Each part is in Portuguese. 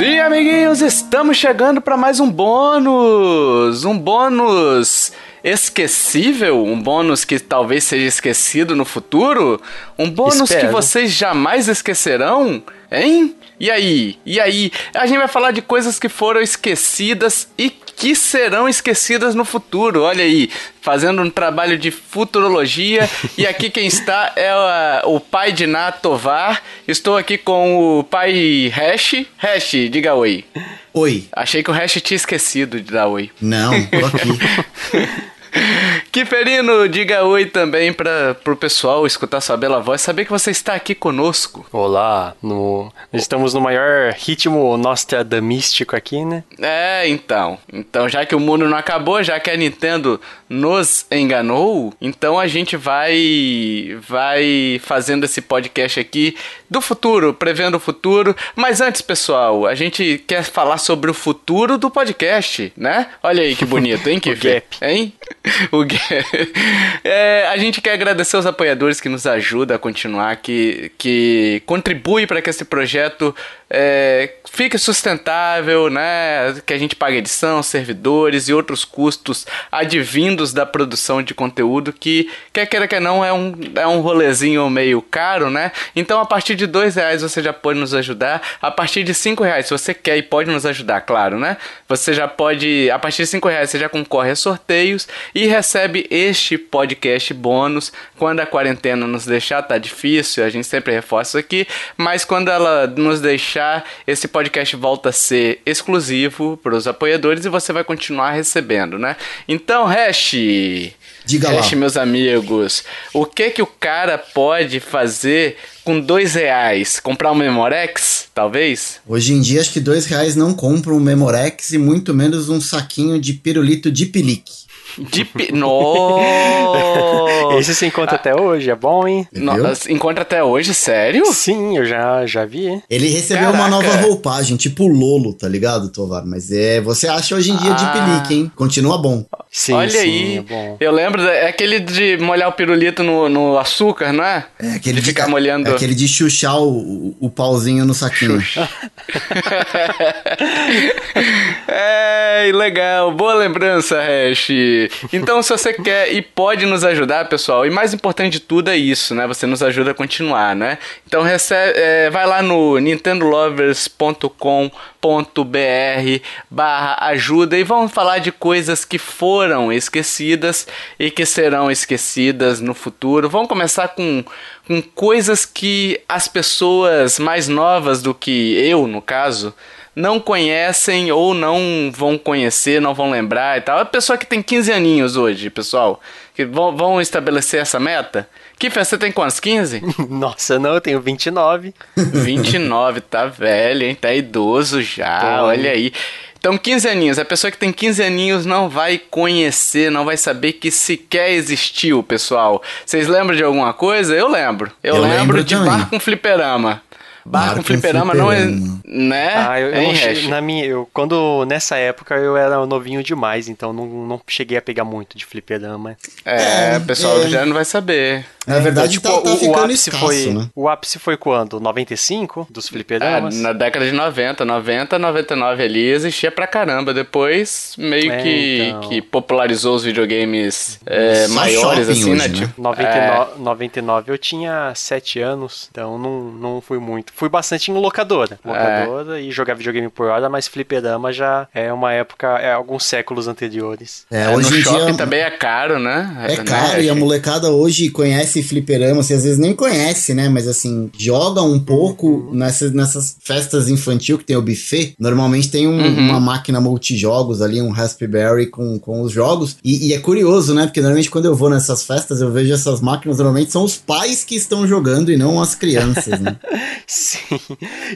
Sim, amiguinhos, estamos chegando para mais um bônus! Um bônus esquecível, um bônus que talvez seja esquecido no futuro, um bônus Espero. que vocês jamais esquecerão, hein? E aí? E aí? A gente vai falar de coisas que foram esquecidas e que serão esquecidas no futuro. Olha aí, fazendo um trabalho de futurologia. e aqui quem está é o, o pai de Natovar. Estou aqui com o pai Hash. Hash, diga oi. Oi. Achei que o Hash tinha esquecido de dar oi. Não, tô aqui. Kiferino, diga oi também para o pessoal escutar sua bela voz, saber que você está aqui conosco. Olá, no... estamos no maior ritmo nostradamístico aqui, né? É, então. Então, já que o mundo não acabou, já que a Nintendo nos enganou, então a gente vai vai fazendo esse podcast aqui do futuro, prevendo o futuro. Mas antes, pessoal, a gente quer falar sobre o futuro do podcast, né? Olha aí que bonito, hein, que gap. Hein? o. É, a gente quer agradecer os apoiadores que nos ajudam a continuar, que, que contribuem para que esse projeto é, fique sustentável, né? Que a gente pague edição, servidores e outros custos advindos da produção de conteúdo que, quer queira que não, é um, é um rolezinho meio caro, né? Então, a partir de dois reais você já pode nos ajudar. A partir de cinco reais, se você quer e pode nos ajudar, claro, né? Você já pode, a partir de cinco reais, você já concorre a sorteios e recebe este podcast bônus. Quando a quarentena nos deixar, tá difícil, a gente sempre reforça aqui, mas quando ela nos deixar deixar, esse podcast volta a ser exclusivo para os apoiadores e você vai continuar recebendo, né? Então, Hash, Diga Hash, lá. meus amigos, o que que o cara pode fazer com dois reais? Comprar um Memorex, talvez? Hoje em dia, acho que dois reais não compra um Memorex e muito menos um saquinho de pirulito de pelique. De pi... Nossa! Esse se encontra até hoje, é bom, hein? Nossa, encontra até hoje, sério? Sim, eu já, já vi. Ele recebeu Caraca. uma nova roupagem, tipo Lolo, tá ligado, Tovar? Mas é, você acha hoje em dia ah. de pelique, hein? Continua bom. Sim, Olha sim, aí, é bom. eu lembro, é aquele de molhar o pirulito no, no açúcar, não é? É aquele de, ficar molhando. É aquele de chuchar o, o, o pauzinho no saquinho. é, legal, boa lembrança, Hash. Então, se você quer e pode nos ajudar, pessoal, e mais importante de tudo é isso, né? Você nos ajuda a continuar, né? Então, recebe, é, vai lá no nintendolovers.com.br barra ajuda e vamos falar de coisas que foram esquecidas e que serão esquecidas no futuro. Vamos começar com, com coisas que as pessoas mais novas do que eu, no caso, não conhecem ou não vão conhecer, não vão lembrar e tal. A pessoa que tem 15 aninhos hoje, pessoal, que vão, vão estabelecer essa meta. Kiffer, você tem quantos? 15? Nossa, não, eu tenho 29. 29, tá velho, hein? Tá idoso já, olha aí. Então, 15 aninhos. A pessoa que tem 15 aninhos não vai conhecer, não vai saber que sequer existiu, pessoal. Vocês lembram de alguma coisa? Eu lembro. Eu, eu lembro, lembro de também. bar com fliperama. Bar com fliperama, não é. Né? Ah, eu, eu na minha, eu, quando nessa época eu era novinho demais, então não, não cheguei a pegar muito de fliperama. É, o pessoal é. já não vai saber. Na verdade, então, tipo, tá, tá o, o, ápice escasso, foi, né? O ápice foi quando? 95 dos fliperamas? É, na década de 90, 90, 99 ali existia pra caramba. Depois meio é, que, então... que popularizou os videogames é, maiores, assim, né? Hoje, né? Tipo, 99, 99 eu tinha 7 anos, então não, não fui muito. Fui bastante em locadora. É. Locadora e jogar videogame por hora, mas fliperama já é uma época, é alguns séculos anteriores. É, hoje no shopping dia, também é caro, né? É, caro, e a molecada hoje conhece fliperama, você às vezes nem conhece, né? Mas assim, joga um pouco uhum. nessas, nessas festas infantil que tem o buffet. Normalmente tem um, uhum. uma máquina multijogos ali, um Raspberry com, com os jogos. E, e, é curioso, né? Porque normalmente quando eu vou nessas festas, eu vejo essas máquinas, normalmente são os pais que estão jogando e não as crianças, né? Sim.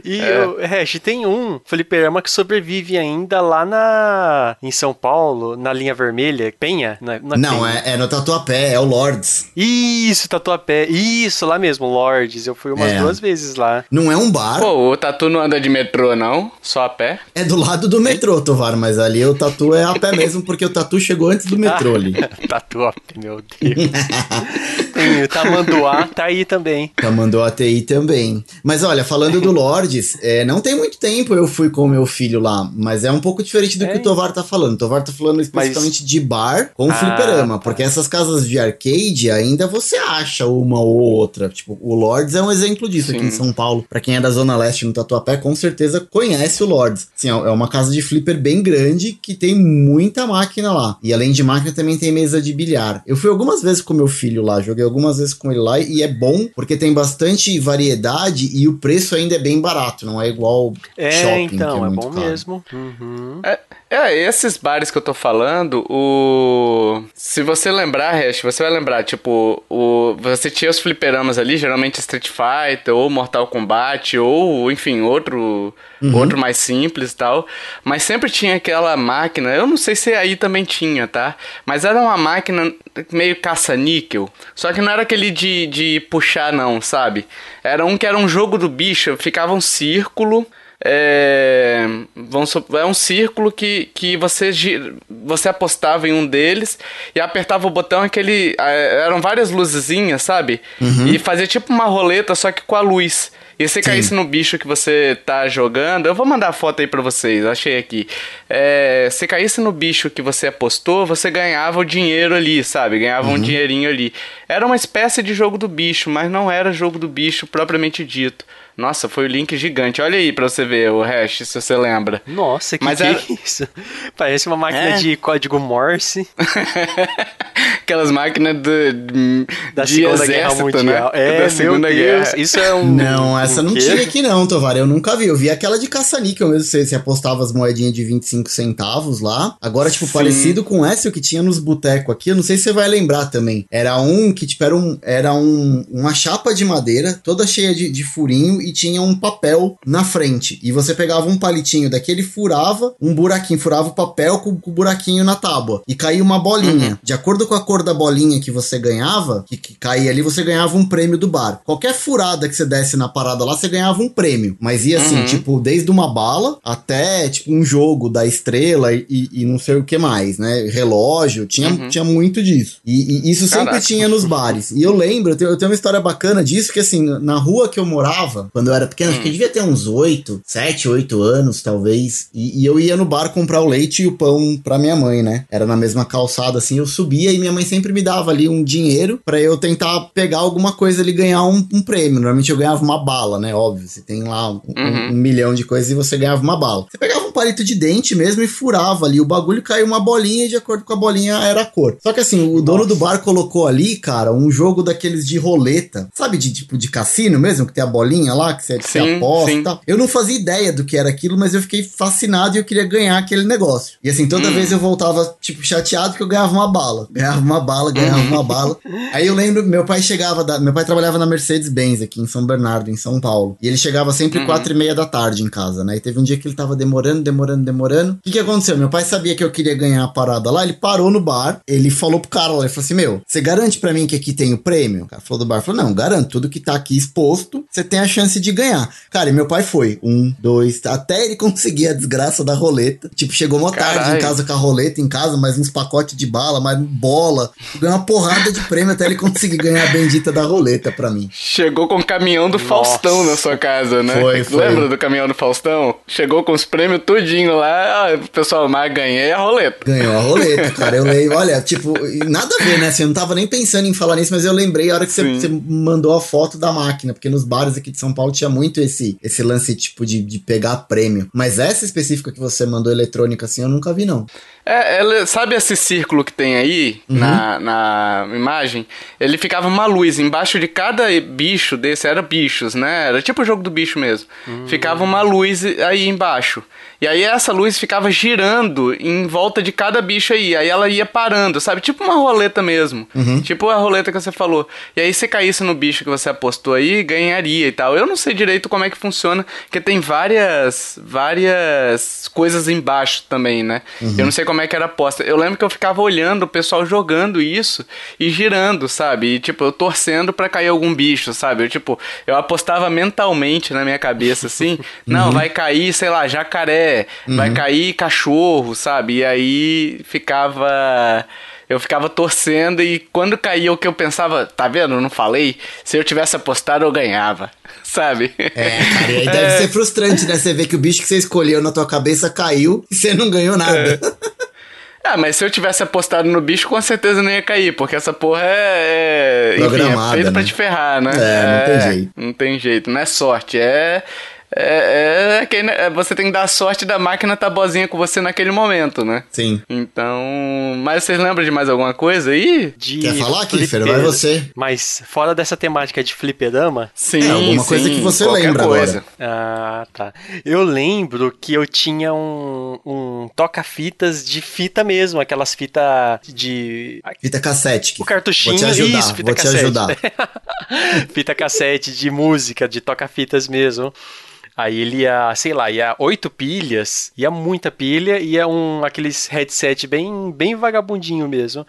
E é. o Hash, tem um fliperama que sobrevive ainda lá na em São Paulo, na linha vermelha, Penha? Na, na não, Penha. É, é no Tatuapé, é o Lords. Isso, Tatuapé. Isso, lá mesmo, Lords. Eu fui umas é. duas vezes lá. Não é um bar. Pô, o Tatu não anda de metrô, não? Só a pé? É do lado do metrô, Tovar, mas ali o Tatu é a pé mesmo, porque o Tatu chegou antes do metrô ali. tatu a pé, meu Deus. Sim, o Tamanduá tá aí também. Tamanduá TI também. Mas olha, falando do Lords, é, não tem muito tempo eu fui com o meu filho lá, mas é um pouco diferente do é. que o Tovar tá falando. O Tovar tá falando especificamente mas... de bar com ah, fliperama, porque tá. essas casas de arcade ainda você acha uma ou outra. Tipo, o Lords é um exemplo disso Sim. aqui em São Paulo. Pra quem é da Zona Leste no Tatuapé, com certeza conhece o Lords. Assim, é uma casa de flipper bem grande que tem muita máquina lá. E além de máquina, também tem mesa de bilhar. Eu fui algumas vezes com meu filho lá, joguei algumas vezes com ele lá e é bom porque tem bastante variedade e o preço ainda é bem barato, não é igual é, shopping. Então, é, é bom caro. mesmo. Uhum. É, é, esses bares que eu tô falando, o. Se você lembrar, Hash, você vai lembrar, tipo, o. Você tinha os fliperamas ali, geralmente Street Fighter, ou Mortal Kombat, ou, enfim, outro. Uhum. Outro mais simples e tal. Mas sempre tinha aquela máquina. Eu não sei se aí também tinha, tá? Mas era uma máquina meio caça-níquel. Só que não era aquele de, de puxar, não, sabe? Era um que era um jogo do bicho, ficava um círculo é, vamos, é um círculo que, que você, você apostava em um deles e apertava o botão aquele. Eram várias luzezinhas, sabe? Uhum. E fazia tipo uma roleta, só que com a luz. E se caísse no bicho que você tá jogando, eu vou mandar a foto aí pra vocês, achei aqui. É, se caísse no bicho que você apostou, você ganhava o dinheiro ali, sabe? Ganhava uhum. um dinheirinho ali. Era uma espécie de jogo do bicho, mas não era jogo do bicho propriamente dito. Nossa, foi o link gigante. Olha aí pra você ver o hash, se você lembra. Nossa, que, Mas que era... é isso? Parece uma máquina é? de código Morse. Aquelas máquinas do, da de Segunda Guerra né? Mundial. Né? É, da Segunda Guerra. Isso é um. Não, essa um não tinha aqui, não, Tovar. Eu nunca vi. Eu vi aquela de caça-níquel mesmo. Você, você apostava as moedinhas de 25 centavos lá. Agora, tipo, Sim. parecido com essa que tinha nos botecos aqui. Eu não sei se você vai lembrar também. Era um que, tipo, era, um, era um, uma chapa de madeira toda cheia de, de furinho e tinha um papel na frente. E você pegava um palitinho daquele, furava um buraquinho, furava o papel com, com o buraquinho na tábua. E caía uma bolinha. Uhum. De acordo com a cor da bolinha que você ganhava, que, que caía ali, você ganhava um prêmio do bar. Qualquer furada que você desse na parada lá, você ganhava um prêmio. Mas ia assim, uhum. tipo, desde uma bala até, tipo, um jogo da estrela e, e não sei o que mais, né? Relógio, tinha, uhum. tinha muito disso. E, e isso Caraca. sempre tinha nos bares. E eu lembro, eu tenho, eu tenho uma história bacana disso, que assim, na rua que eu morava, quando eu era pequeno, hum. acho que eu devia ter uns 8, 7, 8 anos, talvez. E, e, eu ia no bar comprar o leite e o pão pra minha mãe, né? Era na mesma calçada, assim, eu subia e minha mãe sempre me dava ali um dinheiro para eu tentar pegar alguma coisa ali ganhar um, um, prêmio. Normalmente eu ganhava uma bala, né? Óbvio, você tem lá um, uhum. um, um milhão de coisas e você ganhava uma bala. Você pegava um palito de dente mesmo e furava ali o bagulho, caiu uma bolinha e de acordo com a bolinha era a cor. Só que assim, o dono do bar colocou ali, cara, um jogo daqueles de roleta, sabe, de tipo de cassino mesmo, que tem a bolinha lá, que você, sim, você aposta sim. e tal. Eu não fazia ideia do que era aquilo, mas eu fiquei fascinado e eu queria ganhar aquele negócio. E assim, toda hum. vez eu voltava, tipo, chateado que eu ganhava uma bala. Ganhava uma bala, ganhava uma bala. Aí eu lembro, meu pai chegava, da, meu pai trabalhava na Mercedes-Benz aqui em São Bernardo, em São Paulo. E ele chegava sempre uhum. quatro e meia da tarde em casa, né? E teve um dia que ele tava demorando, demorando, demorando. O que que aconteceu? Meu pai sabia que eu queria ganhar a parada lá, ele parou no bar, ele falou pro cara lá, ele falou assim, meu, você garante para mim que aqui tem o prêmio? O cara falou do bar, falou, não, garanto, tudo que tá aqui exposto, você tem a chance de ganhar. Cara, e meu pai foi, um, dois, até ele conseguir a desgraça da roleta. Tipo, chegou uma Caralho. tarde em casa com a roleta em casa, mais uns pacotes de bala, mais bola, ganhou uma porrada de prêmio até ele conseguir ganhar a bendita da roleta pra mim. Chegou com o caminhão do Nossa. Faustão na sua casa, né? Foi, foi. Lembra do caminhão do Faustão? Chegou com os prêmios tudinho lá, ah, pessoal, mas ganhei a roleta. Ganhou a roleta, cara. Eu lembro, olha, tipo, nada a ver, né? Assim, eu não tava nem pensando em falar nisso, mas eu lembrei a hora que você, você, mandou a foto da máquina, porque nos bares aqui de São Paulo tinha muito esse, esse lance, tipo, de, de pegar prêmio. Mas essa específica que você mandou eletrônica assim, eu nunca vi, não. É, ela, sabe esse círculo que tem aí uhum. na, na imagem? Ele ficava uma luz embaixo de cada bicho desse, era bichos, né? Era tipo o jogo do bicho mesmo. Uhum. Ficava uma luz aí embaixo. E aí essa luz ficava girando em volta de cada bicho aí. Aí ela ia parando, sabe? Tipo uma roleta mesmo. Uhum. Tipo a roleta que você falou. E aí se caísse no bicho que você apostou aí, ganharia e tal. Eu não sei direito como é que funciona, porque tem várias várias coisas embaixo também, né? Uhum. Eu não sei como é que era a aposta. Eu lembro que eu ficava olhando o pessoal jogando isso e girando, sabe? E tipo, eu torcendo para cair algum bicho, sabe? Eu tipo, eu apostava mentalmente na minha cabeça assim, não, uhum. vai cair, sei lá, jacaré, uhum. vai cair cachorro, sabe? E aí ficava eu ficava torcendo e quando caía o que eu pensava, tá vendo? Eu não falei. Se eu tivesse apostado, eu ganhava. Sabe? É, cara, e aí deve é. ser frustrante, né? Você vê que o bicho que você escolheu na tua cabeça caiu e você não ganhou nada. É. Ah, mas se eu tivesse apostado no bicho, com certeza não ia cair, porque essa porra é. é enfim, é feita né? pra te ferrar, né? É, não tem é, jeito. Não tem jeito, não é sorte, é é, é, que é, você tem que dar sorte da máquina tá boazinha com você naquele momento, né? Sim. Então. Mas vocês lembram de mais alguma coisa aí? De Quer falar, Kiffer? Vai você. Mas fora dessa temática de fliperama. Sim. É, alguma sim, coisa que você lembra coisa. agora. Ah, tá. Eu lembro que eu tinha um, um toca-fitas de fita mesmo, aquelas fitas de. Fita cassete. O cartuchinho. Vou te ajudar, isso, fita vou cassete. te ajudar. fita cassete de música, de toca-fitas mesmo. Aí ele ia, sei lá, ia oito pilhas, ia muita pilha, ia um aqueles headset bem, bem vagabundinho mesmo.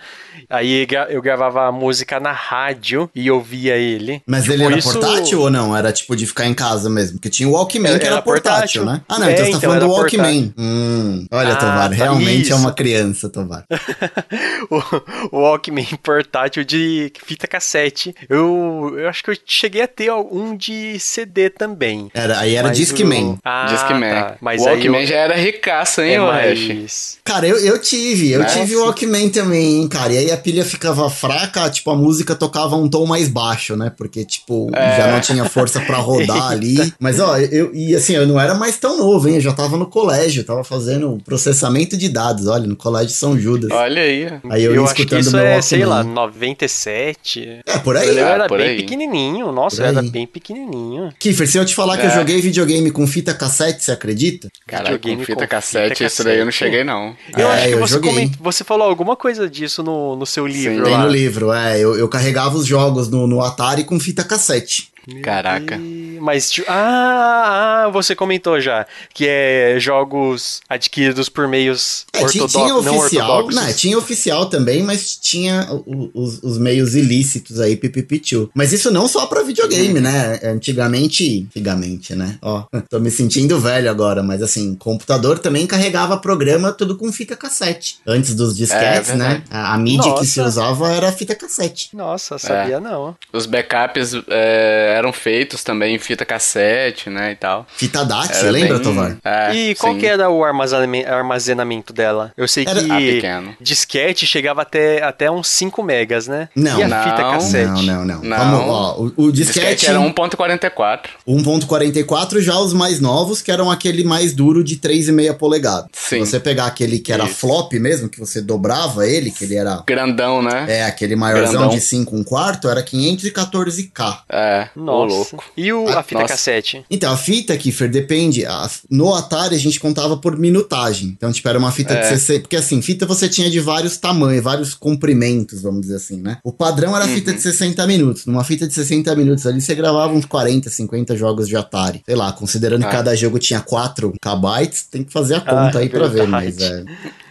Aí eu gravava música na rádio e ouvia ele. Mas tipo, ele era isso... portátil ou não? Era tipo de ficar em casa mesmo? Porque tinha o Walkman era, que era, era portátil, portátil, né? Ah, não, é, então você tá então falando do Walkman. Hum, olha, ah, Tovar, tá. realmente isso. é uma criança, Tovar. o, o Walkman portátil de fita cassete. Eu, eu acho que eu cheguei a ter um de CD também. Era, aí era Discman. Ah, Discman. Tá. Mas o Walkman eu... já era ricaço, hein, é mais... Cara, eu, eu tive. Eu Nossa. tive o Walkman também, hein, cara. E aí a pilha ficava fraca, tipo, a música tocava um tom mais baixo, né? Porque, tipo, é. já não tinha força para rodar ali. Mas, ó, eu... E assim, eu não era mais tão novo, hein? Eu já tava no colégio, tava fazendo processamento de dados, olha, no colégio São Judas. Olha aí. Aí eu, eu ia escutando acho que isso meu é, Walkman. sei lá, 97. É, por aí. Eu era por bem aí. pequenininho. Nossa, eu era bem pequenininho. Kiffer, se eu te falar é. que eu é. joguei videogame videogame com fita cassete, você acredita? Caralho, com fita com cassete, fita isso daí eu não cheguei, não. Eu é, acho que eu você, coment... você falou alguma coisa disso no, no seu livro. Sim, tem no livro, é. Eu, eu carregava os jogos no, no Atari com fita cassete. Caraca. Mas, ah, ah, você comentou já que é jogos adquiridos por meios é, ortodoxos, tinha oficial, não ortodoxos. Não, tinha oficial também, mas tinha os, os meios ilícitos aí, pipipichu. Mas isso não só pra videogame, né? Antigamente, antigamente, né? Ó, tô me sentindo velho agora, mas assim, computador também carregava programa tudo com fita cassete. Antes dos disquetes, é, né? A, a mídia Nossa. que se usava era fita cassete. Nossa, sabia é. não. Os backups é, eram feitos também em fita cassete, né, e tal. Fita DAT, era lembra, bem... Tovar? É, e qual sim. que era o armazenamento dela? Eu sei era... que ah, disquete chegava até, até uns 5 megas, né? Não. E a não, fita cassete? Não, não, não. não. Vamos, ó, o, o disquete... disquete era 1.44. 1.44 já os mais novos, que eram aquele mais duro de 3,5 polegadas. Sim. Se você pegar aquele que era Isso. flop mesmo, que você dobrava ele, que ele era... Grandão, né? É, aquele maiorzão Grandão. de 5 um quarto, era 514K. É. Nossa. louco. E o, a, a fita nossa. cassete? Então, a fita, Kiffer, depende. A, no Atari a gente contava por minutagem. Então, tipo, era uma fita é. de 60. Porque assim, fita você tinha de vários tamanhos, vários comprimentos, vamos dizer assim, né? O padrão era uhum. fita de 60 minutos. Numa fita de 60 minutos ali, você gravava uns 40, 50 jogos de Atari. Sei lá, considerando ah. que cada jogo tinha 4 KB, tem que fazer a conta ah, aí pra ver, mas é.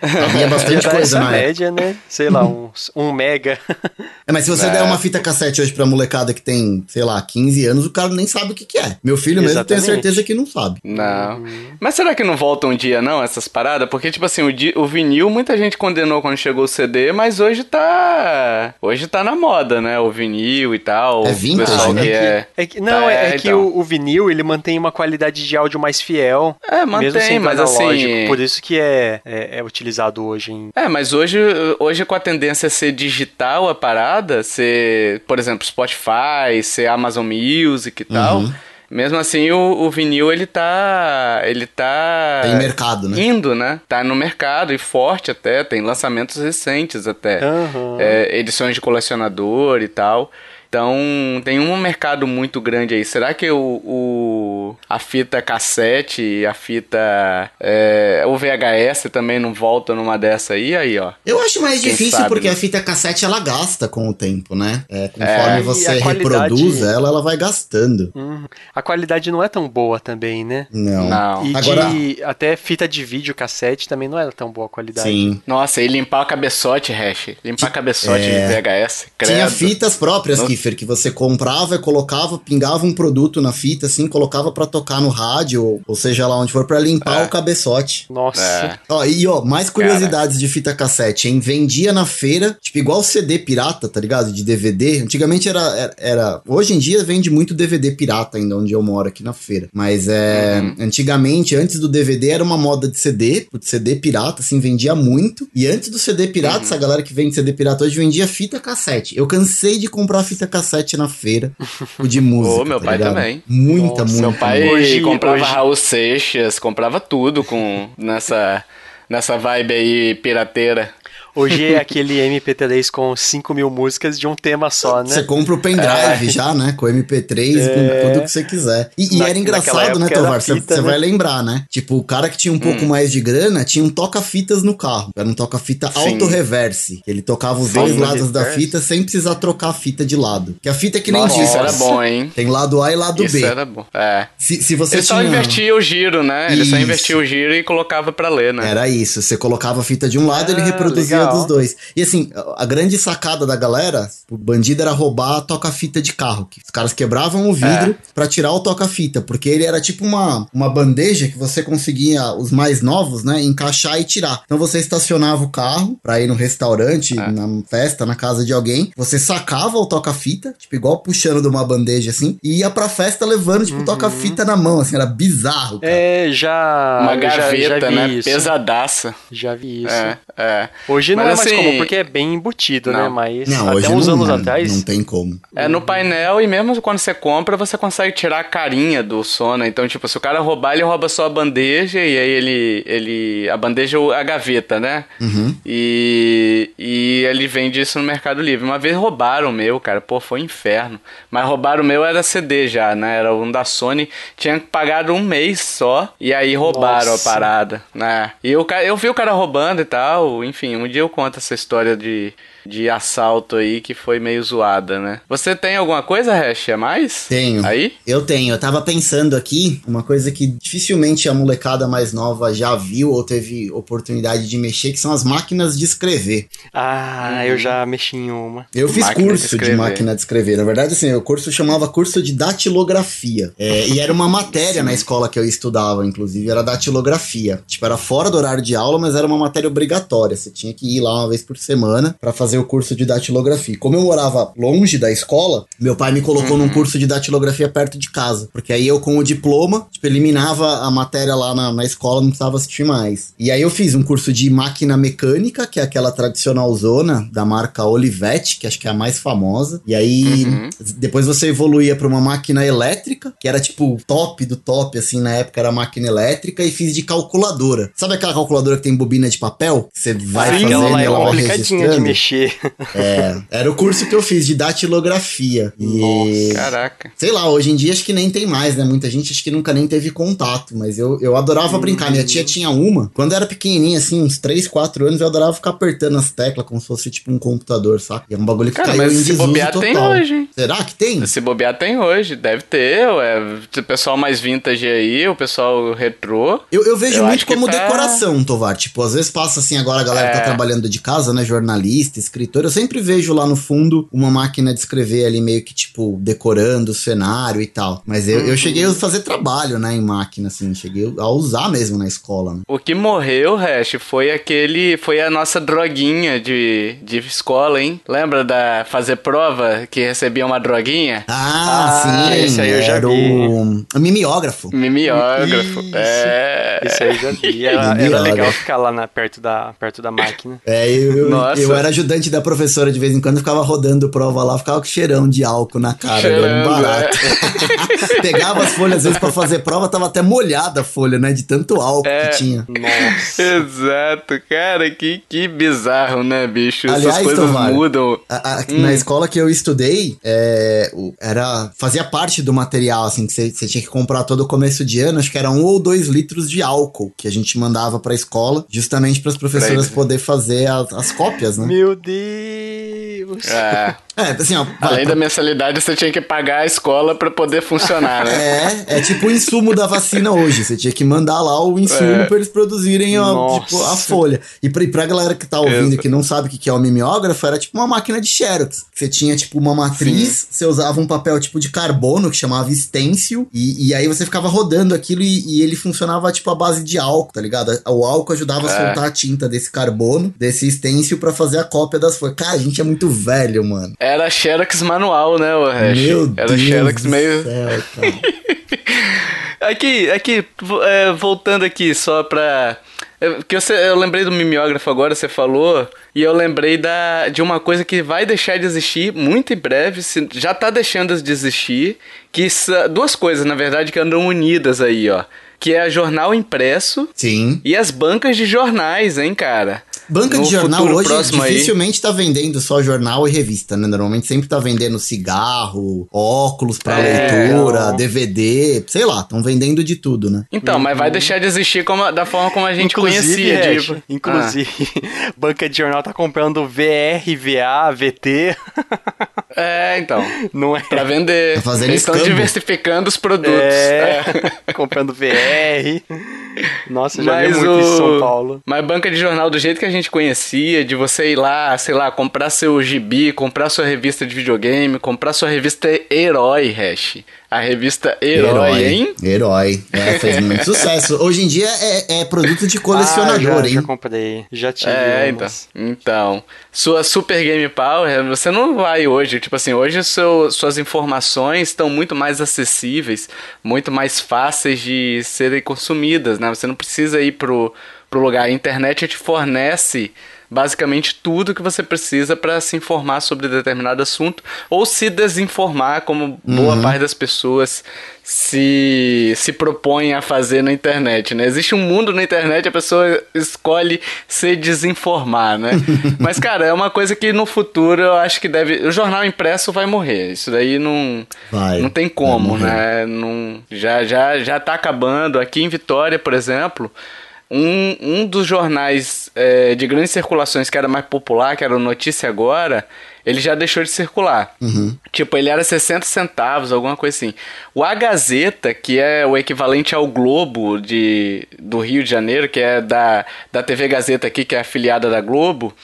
Havia bastante coisa, né? média, né? Sei lá, uns, um mega. É, mas se você é. der uma fita cassete hoje pra molecada que tem, sei lá, 15 anos, o cara nem sabe o que, que é. Meu filho Exatamente. mesmo tem certeza que não sabe. Não. Mas será que não volta um dia, não, essas paradas? Porque, tipo assim, o, o vinil, muita gente condenou quando chegou o CD, mas hoje tá. Hoje tá na moda, né? O vinil e tal. É vintage, né? É... É que, não, tá, é, é, que então. o, o, vinil, ele mantém uma qualidade de áudio mais fiel. É, mantém, mas assim... Por isso que é, é, é utilizado hoje em... É, mas hoje, hoje com a tendência a ser digital a parada, ser, por exemplo, Spotify, ser Amazon Music e tal... Uhum. Mesmo assim, o, o, vinil, ele tá. Ele tá. Tem mercado, né? Indo, né? Tá no mercado e forte até. Tem lançamentos recentes até. Uhum. É, edições de colecionador e tal. Então tem um mercado muito grande aí. Será que o, o a fita cassete, a fita é, o VHS também não volta numa dessa aí? Aí, ó. Eu acho mais Quem difícil sabe, porque né? a fita cassete ela gasta com o tempo, né? É, conforme é, você qualidade... reproduz ela, ela vai gastando. Hum, a qualidade não é tão boa também, né? Não. não. E Agora... de, até fita de vídeo cassete também não era tão boa a qualidade. Sim. Nossa, e limpar o cabeçote, Hash. Limpar o cabeçote é... de VHS. Credo. Tinha fitas próprias que sniffer que você comprava, colocava, pingava um produto na fita, assim, colocava para tocar no rádio, ou seja lá onde for, para limpar é. o cabeçote. Nossa. É. Ó, e ó, mais curiosidades Cara. de fita cassete, hein? Vendia na feira, tipo, igual CD pirata, tá ligado? De DVD. Antigamente era, era, era, Hoje em dia vende muito DVD pirata ainda, onde eu moro aqui na feira. Mas é. Uhum. Antigamente, antes do DVD, era uma moda de CD, de CD pirata, assim, vendia muito. E antes do CD pirata, uhum. essa galera que vende CD pirata hoje vendia fita cassete. Eu cansei de comprar fita cassete na feira, o de música. Ô, meu tá pai ligado? também. Muita, Nossa, muita. Meu pai hoje, comprava hoje... Raul Seixas, comprava tudo com nessa nessa vibe aí pirateira. Hoje é aquele MP3 com 5 mil músicas de um tema só, né? Você compra o pendrive é. já, né? Com MP3, é. com tudo que você quiser. E, Na, e era engraçado, né, Tovar? Você né? vai lembrar, né? Tipo, o cara que tinha um pouco hum. mais de grana tinha um toca-fitas no carro. Era um toca-fita auto-reverse. Ele tocava os Sim, dois lados da fita sem precisar trocar a fita de lado. Que a fita é que nem Nossa, Isso era bom, hein? Tem lado A e lado isso B. Isso era bom. É. Se, se você Ele tinha... só invertia o giro, né? Ele isso. só invertia o giro e colocava pra ler, né? Era isso. Você colocava a fita de um lado, ah, ele reproduzia dos dois. E assim, a grande sacada da galera, o bandido era roubar a toca-fita de carro. Que os caras quebravam o vidro é. para tirar o toca-fita, porque ele era tipo uma, uma bandeja que você conseguia, os mais novos, né, encaixar e tirar. Então você estacionava o carro pra ir no restaurante, é. na festa, na casa de alguém, você sacava o toca-fita, tipo igual puxando de uma bandeja assim, e ia pra festa levando, tipo, uhum. toca-fita na mão, assim, era bizarro. Cara. É, já. Uma gaveta, já, já né? Isso. Pesadaça. Já vi isso. É, é. Hoje não Mas, é mais assim, comum, porque é bem embutido, né? não. né? Mas não, até uns não, anos atrás. Não tem como. É no painel e mesmo quando você compra, você consegue tirar a carinha do Sona. Então, tipo, se o cara roubar, ele rouba só a bandeja e aí ele. ele a bandeja a gaveta, né? Uhum. E, e ele vende isso no Mercado Livre. Uma vez roubaram o meu, cara. Pô, foi um inferno. Mas roubaram o meu era CD já, né? Era um da Sony. Tinha pagado um mês só. E aí roubaram Nossa. a parada, né? E eu, eu vi o cara roubando e tal. Enfim, um dia eu conto essa história de de assalto aí que foi meio zoada, né? Você tem alguma coisa, Hash, a mais? Tenho. Aí? Eu tenho. Eu tava pensando aqui, uma coisa que dificilmente a molecada mais nova já viu ou teve oportunidade de mexer, que são as máquinas de escrever. Ah, hum. eu já mexi em uma. Eu fiz máquina curso de, de, máquina de escrever. Na verdade, assim, o curso chamava curso de datilografia. É, e era uma matéria na escola que eu estudava, inclusive, era datilografia. Tipo, era fora do horário de aula, mas era uma matéria obrigatória. Você tinha que ir lá uma vez por semana para fazer fazer o curso de datilografia. Como eu morava longe da escola, meu pai me colocou uhum. num curso de datilografia perto de casa. Porque aí eu, com o diploma, tipo, eliminava a matéria lá na, na escola, não precisava assistir mais. E aí eu fiz um curso de máquina mecânica, que é aquela tradicional zona da marca Olivetti, que acho que é a mais famosa. E aí uhum. depois você evoluía para uma máquina elétrica, que era tipo top do top, assim, na época era máquina elétrica, e fiz de calculadora. Sabe aquela calculadora que tem bobina de papel? Você vai Sim, fazendo ela, ela é vai registrando. de mexer. É, era o curso que eu fiz de datilografia. E, Nossa, caraca. Sei lá, hoje em dia acho que nem tem mais, né? Muita gente acho que nunca nem teve contato, mas eu, eu adorava brincar. Minha tia tinha uma. Quando eu era pequenininha, assim, uns 3, 4 anos, eu adorava ficar apertando as teclas como se fosse tipo um computador, saca? E é um bagulho que Cara, caiu mas em se bobear total. tem hoje. Será que tem? Se bobear tem hoje, deve ter. Ué. O pessoal mais vintage aí, o pessoal retrô. Eu, eu vejo eu muito como tá... decoração, Tovar. Tipo, às vezes passa assim, agora a galera tá é. tá trabalhando de casa, né? Jornalista, escritor. Eu sempre vejo lá no fundo uma máquina de escrever ali meio que, tipo, decorando o cenário e tal. Mas eu, eu cheguei a fazer trabalho, né, em máquina, assim, cheguei a usar mesmo na escola, né? O que morreu, Hash, foi aquele, foi a nossa droguinha de, de escola, hein? Lembra da fazer prova que recebia uma droguinha? Ah, ah sim. Esse aí eu já vi. O, o mimeógrafo. Mimeógrafo, Isso. é. Esse aí eu já vi. Era, era legal ficar lá na, perto, da, perto da máquina. É, eu, eu, eu era ajudante da professora de vez em quando ficava rodando prova lá, ficava com cheirão de álcool na cara, Cheirando, era um barato. É. Pegava as folhas às vezes pra fazer prova, tava até molhada a folha, né? De tanto álcool é, que tinha. Nossa. Exato, cara, que, que bizarro, né, bicho? Aliás, Essas coisas Tomar, mudam. A, a, hum. Na escola que eu estudei, é, era, fazia parte do material, assim, que você tinha que comprar todo o começo de ano, acho que era um ou dois litros de álcool que a gente mandava pra escola, justamente para as professoras poder fazer as, as cópias, né? Meu Deus! É. É, assim, ó. Além da mensalidade, você tinha que pagar a escola para poder funcionar, né? É, é tipo o insumo da vacina hoje. Você tinha que mandar lá o insumo é. pra eles produzirem ó, tipo, a folha. E pra, pra galera que tá ouvindo e que não sabe o que é o mimeógrafo, era tipo uma máquina de xerox. Você tinha, tipo, uma matriz, Sim. você usava um papel tipo de carbono, que chamava stencil, e, e aí você ficava rodando aquilo e, e, ele funcionava, tipo, a base de álcool, tá ligado? O álcool ajudava é. a soltar a tinta desse carbono, desse stencil, para fazer a cópia das folhas. Cara, a gente é muito velho, mano. Era Xerox manual, né, o? Meu Era Deus Xerox meio... Céu, aqui, aqui, é, voltando aqui só pra... Que você, eu lembrei do mimeógrafo agora, você falou, e eu lembrei da, de uma coisa que vai deixar de existir muito em breve, se, já tá deixando de existir, que duas coisas, na verdade, que andam unidas aí, ó. Que é jornal impresso. Sim. E as bancas de jornais, hein, cara? Banca de jornal hoje dificilmente aí. tá vendendo só jornal e revista, né? Normalmente sempre tá vendendo cigarro, óculos pra é, leitura, não. DVD, sei lá, estão vendendo de tudo, né? Então, uhum. mas vai deixar de existir como, da forma como a gente inclusive, conhecia. É, tipo. Inclusive, ah. banca de jornal tá comprando VR, VA, VT. É, então. Não é. Pra vender. Tá Eles estão diversificando os produtos. É. é. Comprando VR. Nossa, já Mas vi muito o... em São Paulo. Mas banca de jornal do jeito que a gente conhecia, de você ir lá, sei lá, comprar seu gibi, comprar sua revista de videogame, comprar sua revista Herói, Hash. A revista Herói, Herói hein? Herói. É, fez muito sucesso. Hoje em dia é, é produto de colecionador, ah, já, hein? Já comprei, já tive. É, então. Então, sua Super Game Power, você não vai hoje. Tipo assim, hoje seu, suas informações estão muito mais acessíveis, muito mais fáceis de serem consumidas, né? Você não precisa ir pro, pro lugar. A internet te fornece basicamente tudo que você precisa para se informar sobre determinado assunto ou se desinformar, como boa uhum. parte das pessoas se, se propõem a fazer na internet, né? Existe um mundo na internet, a pessoa escolhe se desinformar, né? Mas, cara, é uma coisa que no futuro eu acho que deve. O jornal impresso vai morrer. Isso daí não, vai, não tem como, né? Não, já, já, já tá acabando. Aqui em Vitória, por exemplo. Um, um dos jornais é, de grandes circulações que era mais popular, que era o Notícia Agora, ele já deixou de circular. Uhum. Tipo, ele era 60 centavos, alguma coisa assim. O A Gazeta, que é o equivalente ao Globo de, do Rio de Janeiro, que é da, da TV Gazeta aqui, que é afiliada da Globo,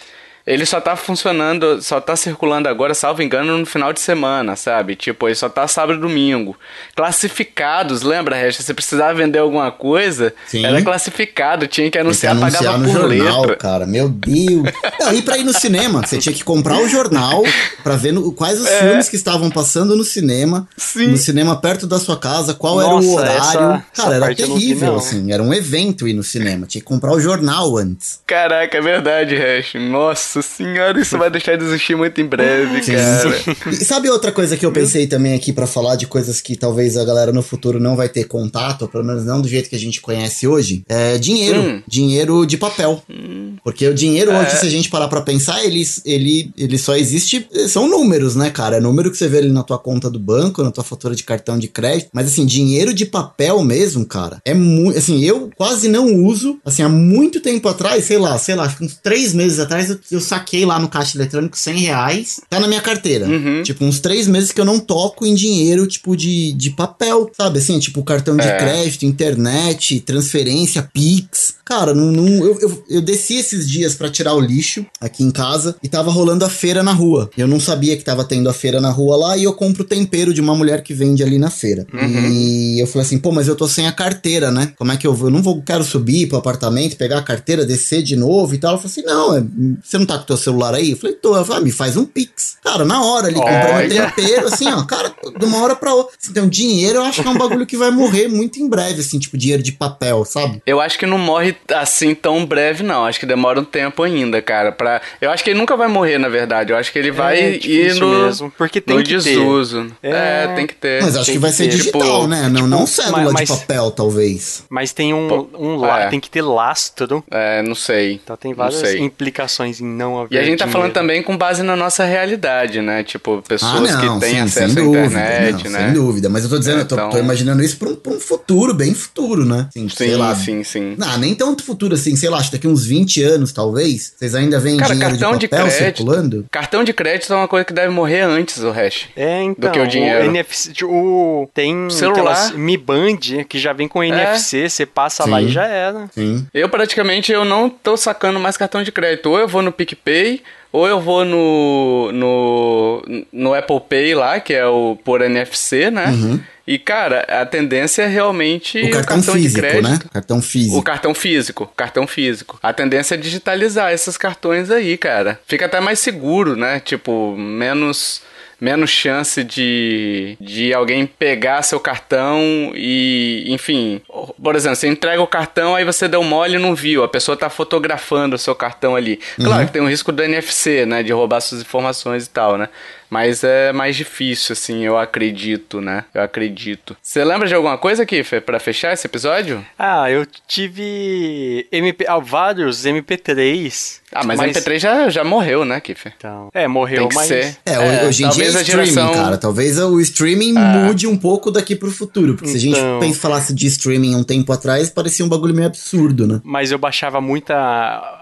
ele só tá funcionando, só tá circulando agora, salvo engano, no final de semana, sabe? Tipo, ele só tá sábado e domingo. Classificados, lembra, Resta? Você precisava vender alguma coisa, Sim. era classificado, tinha que anunciar, que anunciar pagava no por jornal, letra. cara. Meu Deus. Não, e pra ir no cinema, você tinha que comprar o jornal pra ver no, quais os é. filmes que estavam passando no cinema. Sim. No cinema perto da sua casa, qual Nossa, era o horário. Essa, cara, essa era terrível, vi, assim. Era um evento ir no cinema. Tinha que comprar o jornal antes. Caraca, é verdade, Hash. Nossa nossa senhora, isso vai deixar de existir muito em breve, cara. E sabe outra coisa que eu pensei também aqui para falar de coisas que talvez a galera no futuro não vai ter contato, ou pelo menos não do jeito que a gente conhece hoje? É dinheiro. Hum. Dinheiro de papel. Hum. Porque o dinheiro é. hoje, se a gente parar pra pensar, ele, ele, ele só existe. São números, né, cara? É número que você vê ali na tua conta do banco, na tua fatura de cartão de crédito. Mas assim, dinheiro de papel mesmo, cara, é muito. Assim, eu quase não uso. Assim, há muito tempo atrás, sei lá, sei lá, uns três meses atrás, eu, eu saquei lá no caixa eletrônico 100 reais, tá na minha carteira. Uhum. Tipo, uns três meses que eu não toco em dinheiro, tipo, de, de papel, sabe? Assim, tipo, cartão de é. crédito, internet, transferência, Pix. Cara, não, não eu, eu, eu, desci esses dias para tirar o lixo aqui em casa e tava rolando a feira na rua. Eu não sabia que tava tendo a feira na rua lá e eu compro tempero de uma mulher que vende ali na feira. Uhum. E eu falei assim, pô, mas eu tô sem a carteira, né? Como é que eu vou? Eu não vou, quero subir pro apartamento, pegar a carteira, descer de novo e tal. Ela falou assim, não, é, você não tá com teu celular aí? Eu falei, tô. Ela falou, ah, me faz um pix. Cara, na hora ali, comprou um tempero, assim, ó, cara, de uma hora pra outra. Então, dinheiro eu acho que é um bagulho que vai morrer muito em breve, assim, tipo, dinheiro de papel, sabe? Eu acho que não morre assim tão breve, não. Acho que demora um tempo ainda, cara. Pra... Eu acho que ele nunca vai morrer, na verdade. Eu acho que ele vai é, ir no, mesmo, porque tem no que desuso. É... é... tem que ter. Mas acho tem que vai que ser ter. digital, tipo, né? Não, tipo, não cédula mas, de papel, talvez. Mas tem um, um lá, é. tem que ter lastro. É, não sei. Então tem várias implicações em não haver E a gente tá dinheiro. falando também com base na nossa realidade, né? Tipo, pessoas ah, não, que têm sim, acesso à dúvida, internet, não, né? Sem dúvida. Mas eu tô dizendo, então... eu tô, tô, então- imaginando isso pra um, pra um futuro, bem futuro, né? Assim, sim, lá, sim, sim. Não, nem tanto futuro assim, sei lá, acho que daqui uns 20 20 anos, talvez, vocês ainda veem Cara, dinheiro cartão de de papel crédito. circulando? Cartão de crédito é uma coisa que deve morrer antes, o hash. É, então. Do que o dinheiro. NFC, o, tem Celular. Mi Band que já vem com NFC, você passa lá Sim. e já era. Sim. Eu praticamente eu não tô sacando mais cartão de crédito. Ou eu vou no PicPay, ou eu vou no, no, no Apple Pay lá, que é o por NFC, né? E, cara, a tendência é realmente Uhum. O cartão, de físico, crédito. né? Cartão físico. O cartão físico, cartão físico. A tendência é digitalizar esses cartões aí, cara. Fica até mais seguro, né? Tipo, menos menos chance de, de alguém pegar seu cartão e, enfim, por exemplo, você entrega o cartão, aí você deu mole e não viu, a pessoa tá fotografando o seu cartão ali. Claro que tem o risco do NFC, né, de roubar suas informações e tal, né? Mas é mais difícil, assim, eu acredito, né? Eu acredito. Você lembra de alguma coisa, Kiffer, pra fechar esse episódio? Ah, eu tive MP, ah, vários MP3. Ah, mas, MP3 já, já morreu, né, Kiffer? Então, é, morreu, Tem que mas... ser. É, É, hoje em dia é talvez a streaming, geração- cara. Talvez o streaming mude um pouco daqui pro futuro. Porque se a gente Então. pensa, falasse de streaming um tempo atrás, parecia um bagulho meio absurdo, né? Mas eu baixava muita.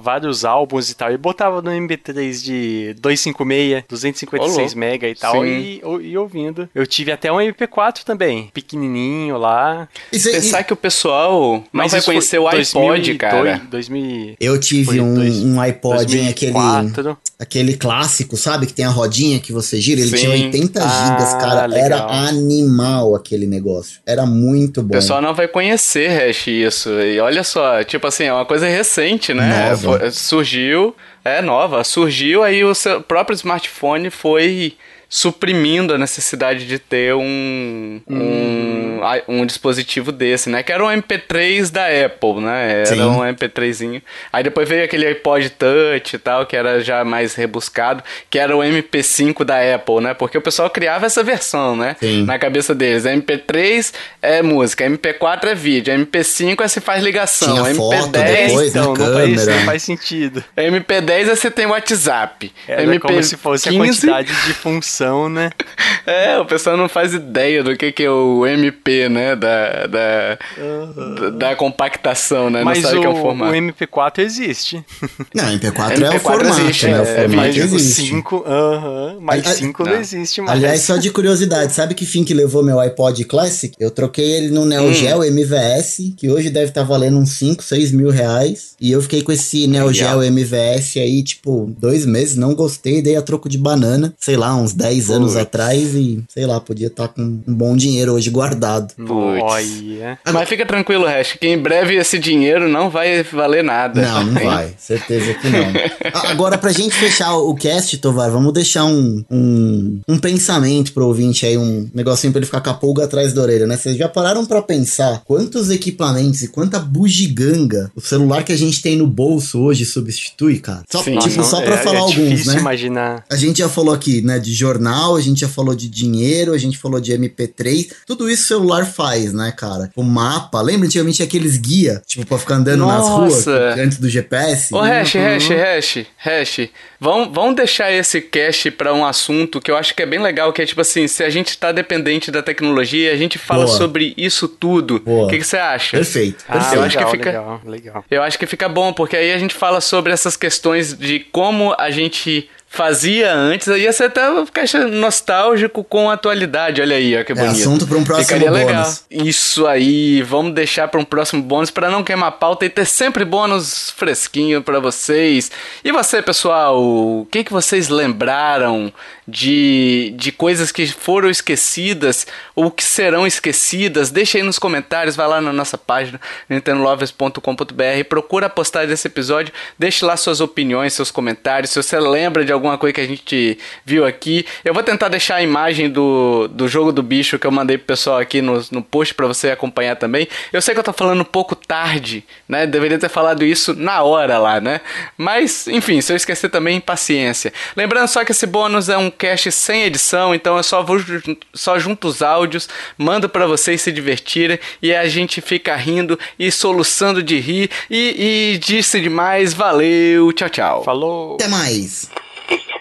Vários álbuns e tal. E botava no MP3 de 256, 256 Ô, louco. mega e tal. E, e ouvindo. Eu tive até um MP4 também. Pequenininho lá. Isso, Pensar que o pessoal não vai conhecer o iPod, 2002, cara. 2000, eu tive um, dois- um iPod em aquele, 2004. aquele clássico, sabe? Que tem a rodinha que você gira. Ele Sim. tinha 80 Ah, gigas, cara. legal. Era animal aquele negócio. Era muito O bom. pessoal não vai conhecer, Hash, isso. E olha só, tipo assim, é uma coisa recente, né? Nova. Foi- surgiu, é nova, surgiu, aí o seu próprio smartphone foi suprimindo a necessidade de ter um, um, ai- um dispositivo desse, né? Que era um MP3 da Apple, né? Era Sim. um MP3zinho. Aí depois veio aquele iPod Touch e tal, que era já mais rebuscado, que era o MP5 da Apple, né? Porque o pessoal criava essa versão, né? Sim. Na cabeça deles. MP3 é música, MP4 é vídeo, MP5 é se faz ligação, Tinha foto MP10 depois, né? então, não faz, não faz sentido. MP10 é você tem WhatsApp. Era MP15 como se fosse a quantidade de função, né? É, o pessoal não faz ideia do que, que é o MP, né? Da, da, da, da compactação, né? Mas não sabe o, o que é o o formato. MP4 existe. Não, MP4, é o MP4 formato, existe, né? O é, formato mas o existe. 5, aham, mas Ali- 5 não. não. existe mais. Aliás, só de curiosidade, sabe que fim que levou meu iPod Classic? Eu troquei ele no Hum. Neo Geo MVS, que hoje deve estar valendo uns 5, 6 mil reais. E eu fiquei com esse Neo Geo MVS aí, tipo, dois meses, não gostei, dei a troco de banana, sei lá, uns 10 anos Putz. atrás e, sei lá, podia estar com um bom dinheiro hoje guardado. Olha. Mas fica tranquilo, Hash, que em breve esse dinheiro não vai valer nada. Não, não vai. Certeza que não. A- Agora, pra gente fechar o cast, Tovar, vamos deixar um, um, um pensamento pro ouvinte aí, um negocinho pra ele ficar com a pulga atrás da orelha, né? Vocês já pararam pra pensar quantos equipamentos e quanta bugiganga o celular que a gente tem no bolso hoje substitui, cara? Só, Sim. tipo, Nossa, só pra é, falar é alguns, difícil né? imaginar. A gente já falou aqui, né, de jornal, a gente já falou de dinheiro, a gente falou de MP3. Tudo isso o celular faz, né, cara? O mapa, lembra antigamente aqueles guia, tipo, pra ficar andando nas ruas Nossa. antes do GPS? Ô, Hash, Uhum. Hash, Hash, Hash, vamos, vamos deixar esse cast pra um assunto que eu acho que é bem legal, que é tipo assim, se a gente tá dependente da tecnologia, a gente fala Boa. sobre isso tudo. O que, que você acha? Perfeito, Ah, perfeito. eu acho que fica- legal, legal. Eu acho que fica bom, porque aí a gente fala sobre essas questões de como a gente fazia antes. Ia ser até caixa nostálgico com a atualidade. Olha aí, ó, que É bonito. assunto pra um próximo Ficaria legal. bônus. Isso aí, vamos deixar para um próximo bônus para não queimar pauta e ter sempre bônus fresquinho para vocês. E você, pessoal, o que, que vocês lembraram de, de coisas que foram esquecidas ou que serão esquecidas? Deixa aí nos comentários, vai lá na nossa página nintendolovers.com.br, procura a postagem desse episódio, deixe lá suas opiniões, seus comentários, se você lembra de alguma coisa que a gente viu aqui. Eu vou tentar deixar a imagem do, do jogo do bicho que eu mandei pro pessoal aqui no, no post para você acompanhar também. Eu sei que eu tô falando um pouco tarde, né? Deveria ter falado isso na hora lá, né? Mas, enfim, se eu esquecer também, paciência. Lembrando só que esse bônus é um cast sem edição, então eu só vou só junto os áudios, mando para vocês se divertirem e a gente fica rindo e soluçando de rir e, e disse demais, valeu, tchau, tchau. Falou. Até mais. Thank you.